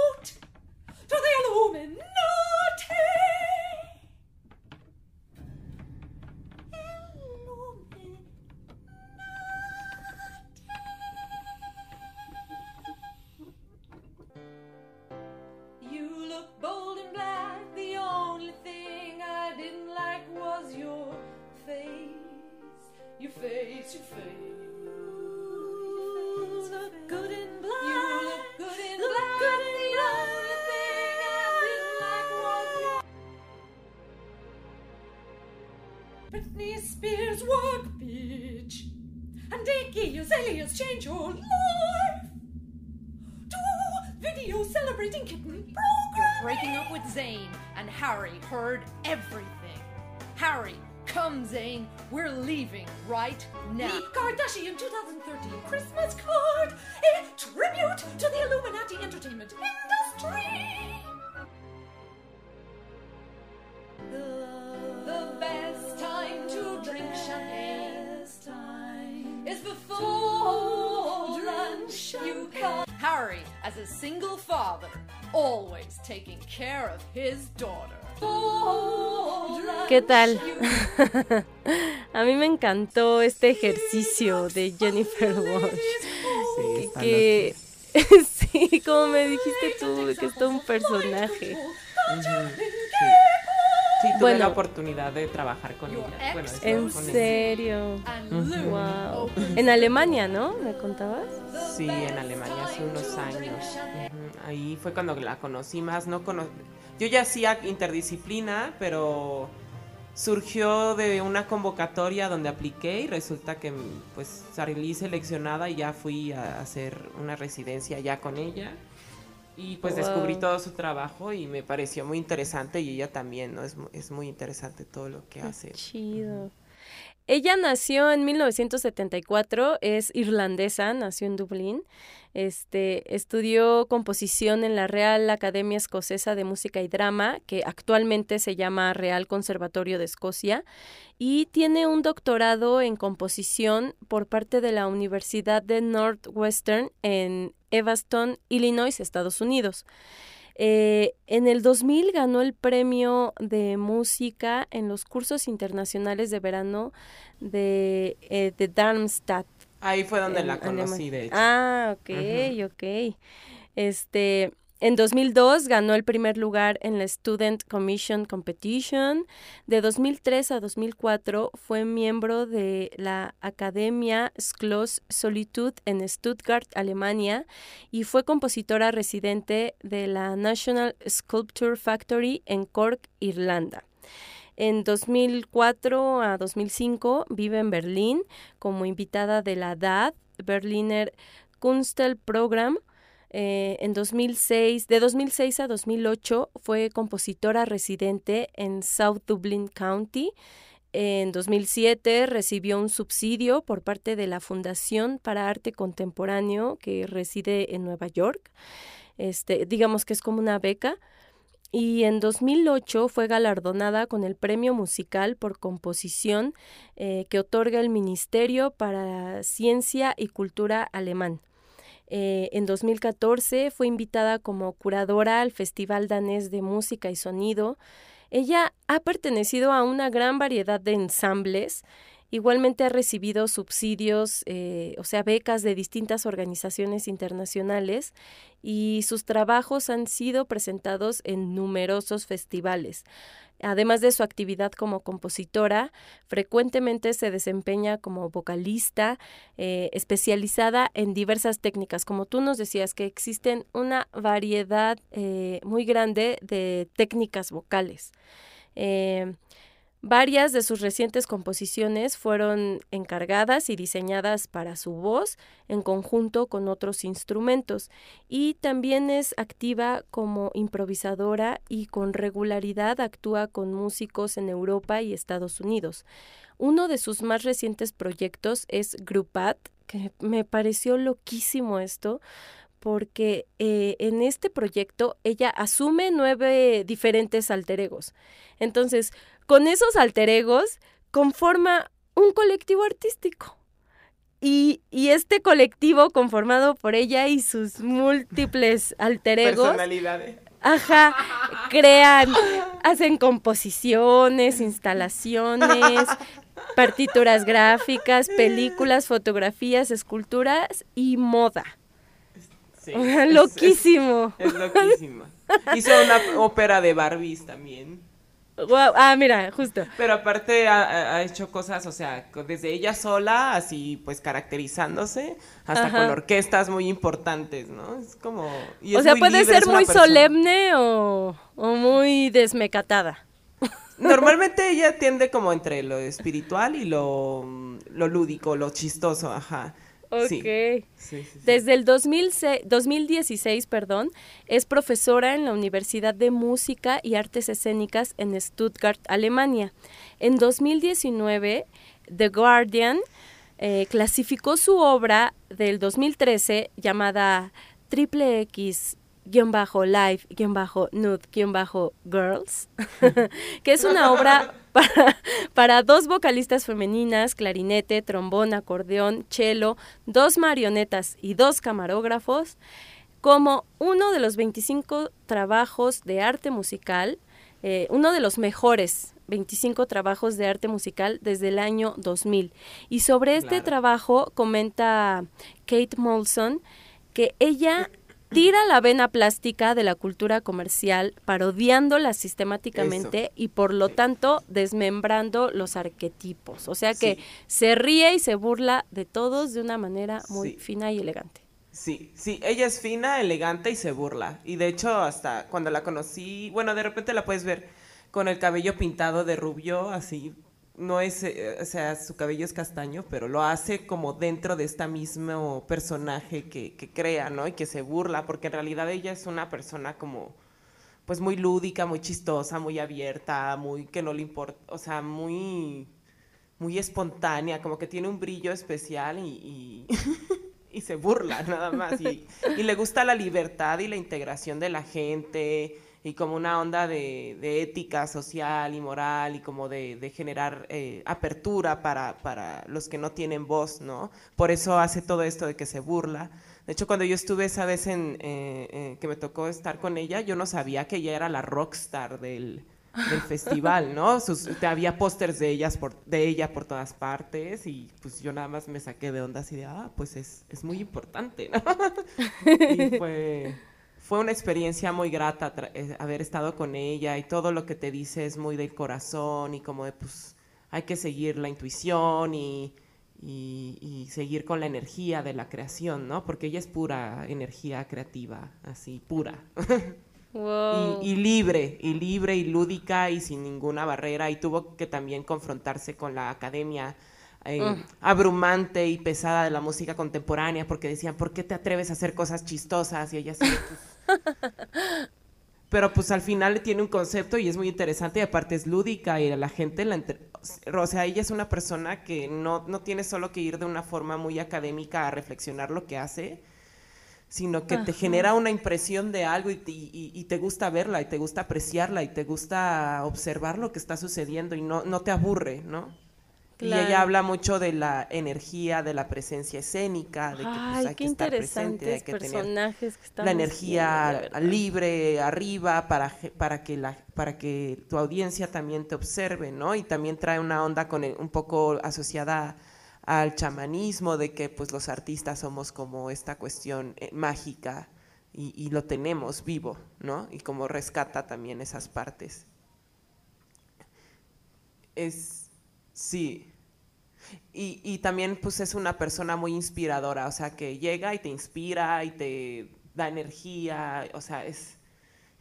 Tal? (laughs) A mí me encantó este ejercicio de Jennifer Walsh. Sí, Que (laughs) sí, como me dijiste tú, que es todo un personaje. Sí, tuve Bueno. la oportunidad de trabajar con ella. Bueno, En con serio. Wow. En Alemania, ¿no? ¿Me contabas? Sí, en Alemania hace unos años. Ahí fue cuando la conocí más. No cono- Yo ya hacía interdisciplina, pero surgió de una convocatoria donde apliqué y resulta que pues salí seleccionada y ya fui a hacer una residencia ya con ella. Y pues descubrí todo su trabajo y me pareció muy interesante y ella también, ¿no? Es, es muy interesante todo lo que hace. Chido. Ella nació en 1974, es irlandesa, nació en Dublín. Este, estudió composición en la Real Academia Escocesa de Música y Drama, que actualmente se llama Real Conservatorio de Escocia, y tiene un doctorado en composición por parte de la Universidad de Northwestern en Evanston, Illinois, Estados Unidos. Eh, en el 2000 ganó el premio de música en los cursos internacionales de verano de, eh, de Darmstadt. Ahí fue donde en la conocí, de hecho. Ah, ok, ok. Este, en 2002 ganó el primer lugar en la Student Commission Competition. De 2003 a 2004 fue miembro de la Academia Schloss Solitude en Stuttgart, Alemania, y fue compositora residente de la National Sculpture Factory en Cork, Irlanda. En 2004 a 2005 vive en Berlín como invitada de la DAD, Berliner Kunstelprogramm. Eh, en 2006, de 2006 a 2008 fue compositora residente en South Dublin County. En 2007 recibió un subsidio por parte de la Fundación para Arte Contemporáneo que reside en Nueva York. Este, digamos que es como una beca. Y en 2008 fue galardonada con el Premio Musical por Composición eh, que otorga el Ministerio para Ciencia y Cultura alemán. Eh, en 2014 fue invitada como curadora al Festival Danés de Música y Sonido. Ella ha pertenecido a una gran variedad de ensambles. Igualmente ha recibido subsidios, eh, o sea, becas de distintas organizaciones internacionales y sus trabajos han sido presentados en numerosos festivales. Además de su actividad como compositora, frecuentemente se desempeña como vocalista, eh, especializada en diversas técnicas. Como tú nos decías, que existen una variedad eh, muy grande de técnicas vocales. Varias de sus recientes composiciones fueron encargadas y diseñadas para su voz en conjunto con otros instrumentos y también es activa como improvisadora y con regularidad actúa con músicos en Europa y Estados Unidos. Uno de sus más recientes proyectos es Grupat, que me pareció loquísimo esto, porque eh, en este proyecto ella asume nueve diferentes alter egos. Entonces, con esos alter egos conforma un colectivo artístico. Y, y este colectivo conformado por ella y sus múltiples (laughs) alter egos, Personalidades. ajá, crean, hacen composiciones, instalaciones, (laughs) partituras gráficas, películas, fotografías, esculturas y moda. Sí, (laughs) es- loquísimo. Es, es loquísima. Hizo una ópera de Barbies también. Ah, mira, justo. Pero aparte ha, hecho cosas, o sea, desde ella sola, así pues caracterizándose, hasta Ajá. con orquestas muy importantes, ¿no? Es como... y O sea, muy puede libre, ser muy persona- solemne o, o muy desmecatada. (laughs) Normalmente ella tiende como entre lo espiritual y lo, lo lúdico, lo chistoso, ajá. Sí. Ok. Sí, sí, sí. Desde el 2006 2016, perdón, es profesora en la Universidad de Música y Artes Escénicas en Stuttgart, Alemania. En 2019, The Guardian eh, clasificó su obra del 2013 llamada Triple X guion live nude girls (laughs) que es una obra para, (laughs) para dos vocalistas femeninas, clarinete, trombón, acordeón, cello, dos marionetas y dos camarógrafos, como uno de los 25 trabajos de arte musical, eh, uno de los mejores 25 trabajos de arte musical desde el año 2000. Y sobre este Claro. trabajo comenta Kate Molson que ella tira la vena plástica de la cultura comercial, parodiándola sistemáticamente y por lo tanto desmembrando los arquetipos. O sea que Sí. se ríe y se burla de todos de una manera muy Sí. fina y elegante. Sí, sí, ella es fina, elegante y se burla. Y de hecho, hasta cuando la conocí, bueno, de repente la puedes ver con el cabello pintado de rubio, así. No es, eh, o sea, su cabello es castaño, pero lo hace como dentro de este mismo personaje que, que crea, ¿no? Y que se burla, porque en realidad ella es una persona como, pues muy lúdica, muy chistosa, muy abierta, muy que no le importa, o sea, muy, muy espontánea, como que tiene un brillo especial y, y, (laughs) se burla nada más. Y le gusta la libertad y la integración de la gente y como una onda de, de ética social y moral y como de, de generar eh, apertura para, para los que no tienen voz, ¿no? Por eso hace todo esto de que se burla. De hecho, cuando yo estuve esa vez en, eh, eh, que me tocó estar con ella, yo no sabía que ella era la rockstar del, del (laughs) festival, ¿no? Sus, había pósters de ellas por, de ella por todas partes y pues yo nada más me saqué de onda así de, ah, pues es, es muy importante, ¿no? (laughs) y fue, fue una experiencia muy grata eh, haber estado con ella y todo lo que te dice es muy del corazón y como de, pues, hay que seguir la intuición y, y, y seguir con la energía de la creación, ¿no? Porque ella es pura energía creativa, así, pura. (laughs) Wow. Y, y libre, y libre y lúdica y sin ninguna barrera. Y tuvo que también confrontarse con la academia eh, Mm. abrumante y pesada de la música contemporánea, porque decían, ¿por qué te atreves a hacer cosas chistosas? Y ella así, pues, Pero pues al final tiene un concepto y es muy interesante y aparte es lúdica y la gente la... entre- O sea, ella es una persona que no, no tiene solo que ir de una forma muy académica a reflexionar lo que hace, sino que te genera una impresión de algo y te, y- y te gusta verla y te gusta apreciarla y te gusta observar lo que está sucediendo y no, no te aburre, ¿no? Y ella habla mucho de la energía, de la presencia escénica, de que pues, Ay, hay qué que estar presente, hay que tener personajes que la viendo, energía la libre arriba para, para, que la, para que tu audiencia también te observe, ¿no? Y también trae una onda con el- un poco asociada al chamanismo, de que pues los artistas somos como esta cuestión eh, mágica y, y lo tenemos vivo, ¿no? Y como rescata también esas partes. Es, sí. Y, y también pues es una persona muy inspiradora, o sea, que llega y te inspira y te da energía, o sea, es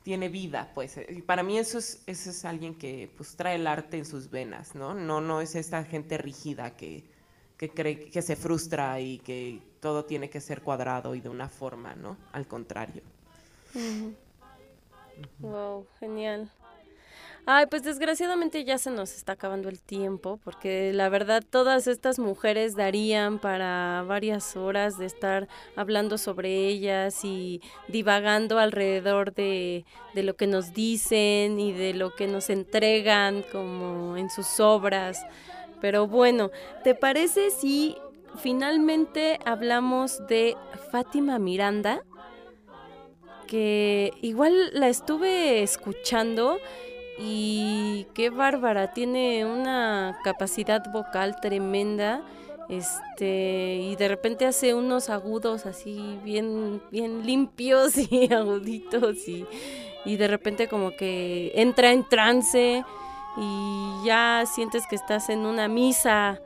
tiene vida, pues. eh, Y para mí eso es, eso es alguien que pues trae el arte en sus venas, ¿no? No, no es esta gente rígida que, que cree que se frustra y que todo tiene que ser cuadrado y de una forma, ¿no? Al contrario. Wow, genial. Ay, pues desgraciadamente ya se nos está acabando el tiempo, porque la verdad todas estas mujeres darían para varias horas de estar hablando sobre ellas y divagando alrededor de, de lo que nos dicen y de lo que nos entregan como en sus obras. Pero bueno, ¿te parece si finalmente hablamos de Fátima Miranda? que igual la estuve escuchando y qué bárbara, tiene una capacidad vocal tremenda. Este, y de repente hace unos agudos así bien bien limpios y (laughs) aguditos y, y de repente como que entra en trance y ya sientes que estás en una misa.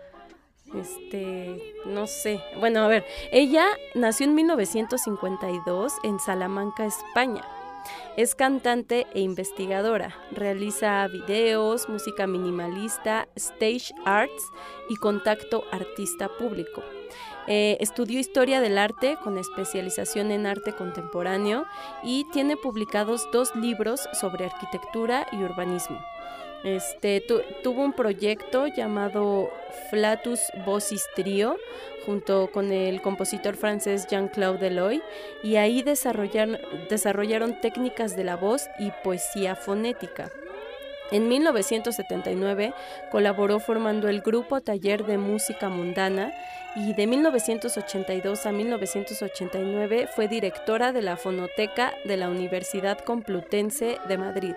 Este, no sé. Bueno, a ver, ella nació en 1952 en Salamanca, España. Es cantante e investigadora. Realiza videos, música minimalista, stage arts y contacto artista público. Eh, estudió historia del arte con especialización en arte contemporáneo y tiene publicados dos libros sobre arquitectura y urbanismo. Este, tu- tuvo un proyecto llamado Flatus Vocis Trio junto con el compositor francés Jean-Claude Deloy y ahí desarrollar- desarrollaron técnicas de la voz y poesía fonética. En 1979 colaboró formando el grupo Taller de Música Mundana y de 1982 a 1989 fue directora de la Fonoteca de la Universidad Complutense de Madrid.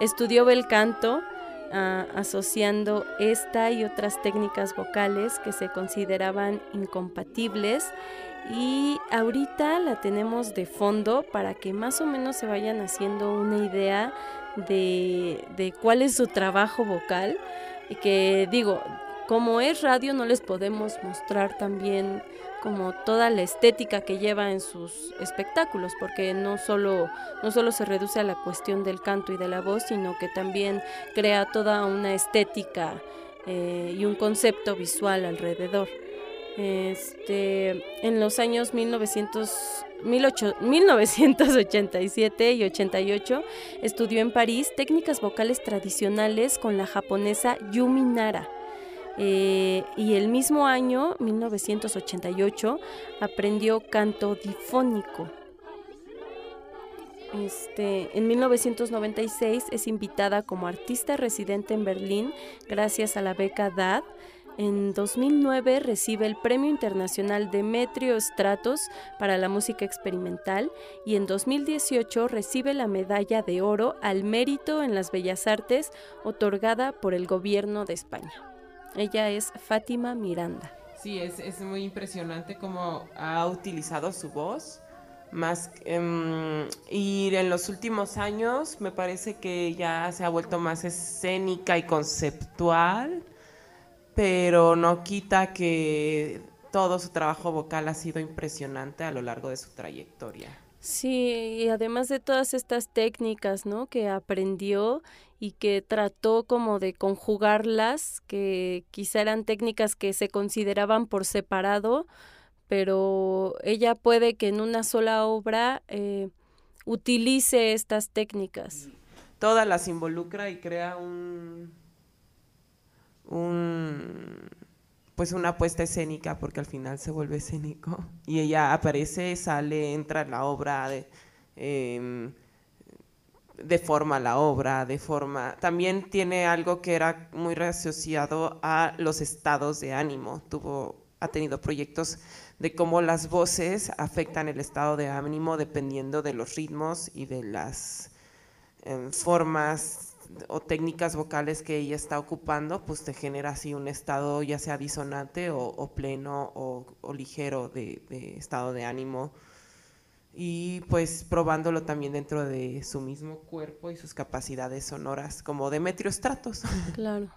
Estudió bel canto, asociando esta y otras técnicas vocales que se consideraban incompatibles y ahorita la tenemos de fondo para que más o menos se vayan haciendo una idea de, de cuál es su trabajo vocal. Y que digo, como es radio no les podemos mostrar también como toda la estética que lleva en sus espectáculos, porque no solo, no solo se reduce a la cuestión del canto y de la voz, sino que también crea toda una estética eh, y un concepto visual alrededor. Este, en los años 1900, 18 1987 y 88 estudió en París técnicas vocales tradicionales con la japonesa Yumi Nara. Eh, y el mismo año, 1988, aprendió canto difónico. Este, en 1996 es invitada como artista residente en Berlín gracias a la beca DAD. En 2009 recibe el Premio Internacional Demetrio Stratos para la música experimental y en 2018 recibe la Medalla de Oro al Mérito en las Bellas Artes otorgada por el Gobierno de España. Ella es Fátima Miranda. Sí, es, es muy impresionante cómo ha utilizado su voz. Más, em, y en los últimos años me parece que ya se ha vuelto más escénica y conceptual, pero no quita que todo su trabajo vocal ha sido impresionante a lo largo de su trayectoria. Sí, y además de todas estas técnicas, ¿no? Que aprendió y que trató como de conjugarlas, que quizá eran técnicas que se consideraban por separado, pero ella puede que en una sola obra eh, utilice estas técnicas. Todas las involucra y crea un, un pues una puesta escénica porque al final se vuelve escénico y ella aparece, sale, entra en la obra de, em, deforma la obra, deforma. También tiene algo que era muy asociado a los estados de ánimo. Tuvo, ha tenido proyectos de cómo las voces afectan el estado de ánimo dependiendo de los ritmos y de las em, formas o técnicas vocales que ella está ocupando, pues te genera así un estado ya sea disonante o, pleno o, ligero de, de estado de ánimo y pues probándolo también dentro de su mismo cuerpo y sus capacidades sonoras, como Demetrio Stratos. (laughs) Claro.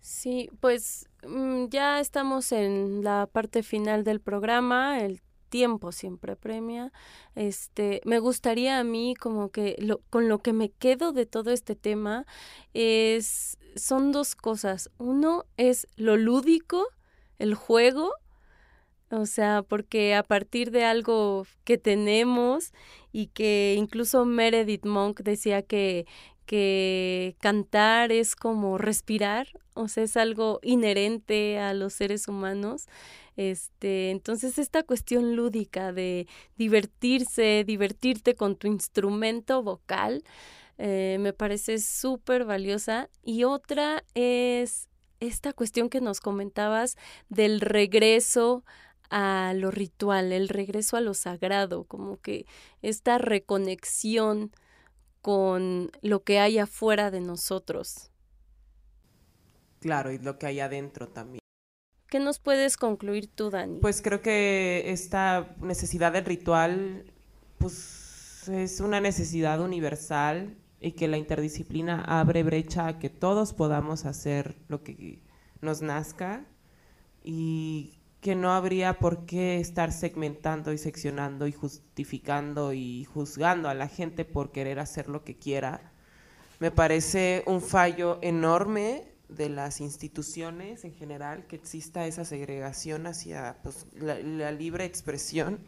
Sí, pues mm, ya estamos en la parte final del programa, el tiempo siempre premia. Este, me gustaría a mí como que lo, con lo que me quedo de todo este tema es son dos cosas. Uno es lo lúdico, el juego, o sea, porque a partir de algo que tenemos y que incluso Meredith Monk decía que, que cantar es como respirar, o sea, es algo inherente a los seres humanos. Este, entonces esta cuestión lúdica de divertirse, divertirte con tu instrumento vocal, eh, me parece súper valiosa. Y otra es esta cuestión que nos comentabas del regreso a lo ritual, el regreso a lo sagrado, como que esta reconexión con lo que hay afuera de nosotros. Claro, y lo que hay adentro también. ¿Qué nos puedes concluir tú, Dani? Pues creo que esta necesidad del ritual pues, es una necesidad universal y que la interdisciplina abre brecha a que todos podamos hacer lo que nos nazca y que no habría por qué estar segmentando y seccionando y justificando y juzgando a la gente por querer hacer lo que quiera. Me parece un fallo enorme de las instituciones en general que exista esa segregación hacia pues, la, la libre expresión,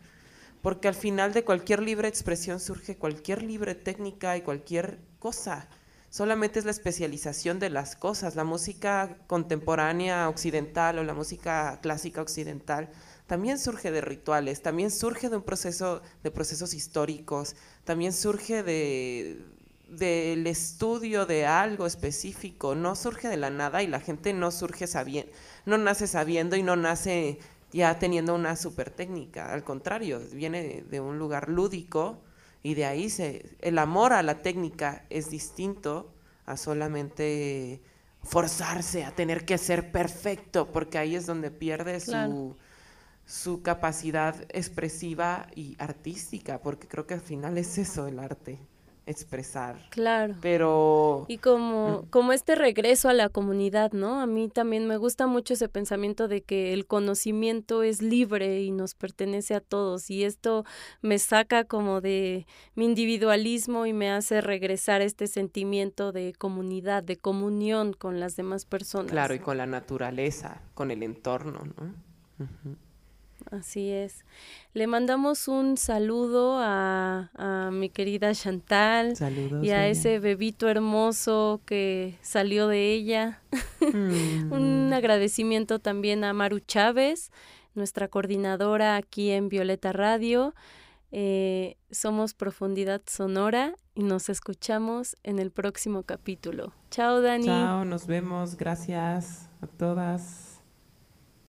porque al final de cualquier libre expresión surge cualquier libre técnica y cualquier cosa solamente es la especialización de las cosas. La música contemporánea occidental o la música clásica occidental también surge de rituales, también surge de un proceso de procesos históricos, también surge de, del estudio de algo específico, no surge de la nada y la gente no surge sabiendo, no nace sabiendo y no nace ya teniendo una super técnica, al contrario, viene de, de un lugar lúdico y de ahí se, el amor a la técnica es distinto a solamente forzarse a tener que ser perfecto, porque ahí es donde pierde Claro. su, su capacidad expresiva y artística, porque creo que al final es eso el arte, expresar. Claro. Pero Y como, como este regreso a la comunidad, ¿no? A mí también me gusta mucho ese pensamiento de que el conocimiento es libre y nos pertenece a todos. Y esto me saca como de mi individualismo y me hace regresar este sentimiento de comunidad, de comunión con las demás personas. claro, y con la naturaleza, con el entorno, ¿no? Así es. Le mandamos un saludo a, a mi querida Chantal Saludos. y a ese bebito hermoso que salió de ella. (laughs) Mm. Un agradecimiento también a Maru Chávez, nuestra coordinadora aquí en Violeta Radio. Eh, somos Profundidad Sonora y nos escuchamos en el próximo capítulo. Chao, Dani. Chao, nos vemos. Gracias a todas.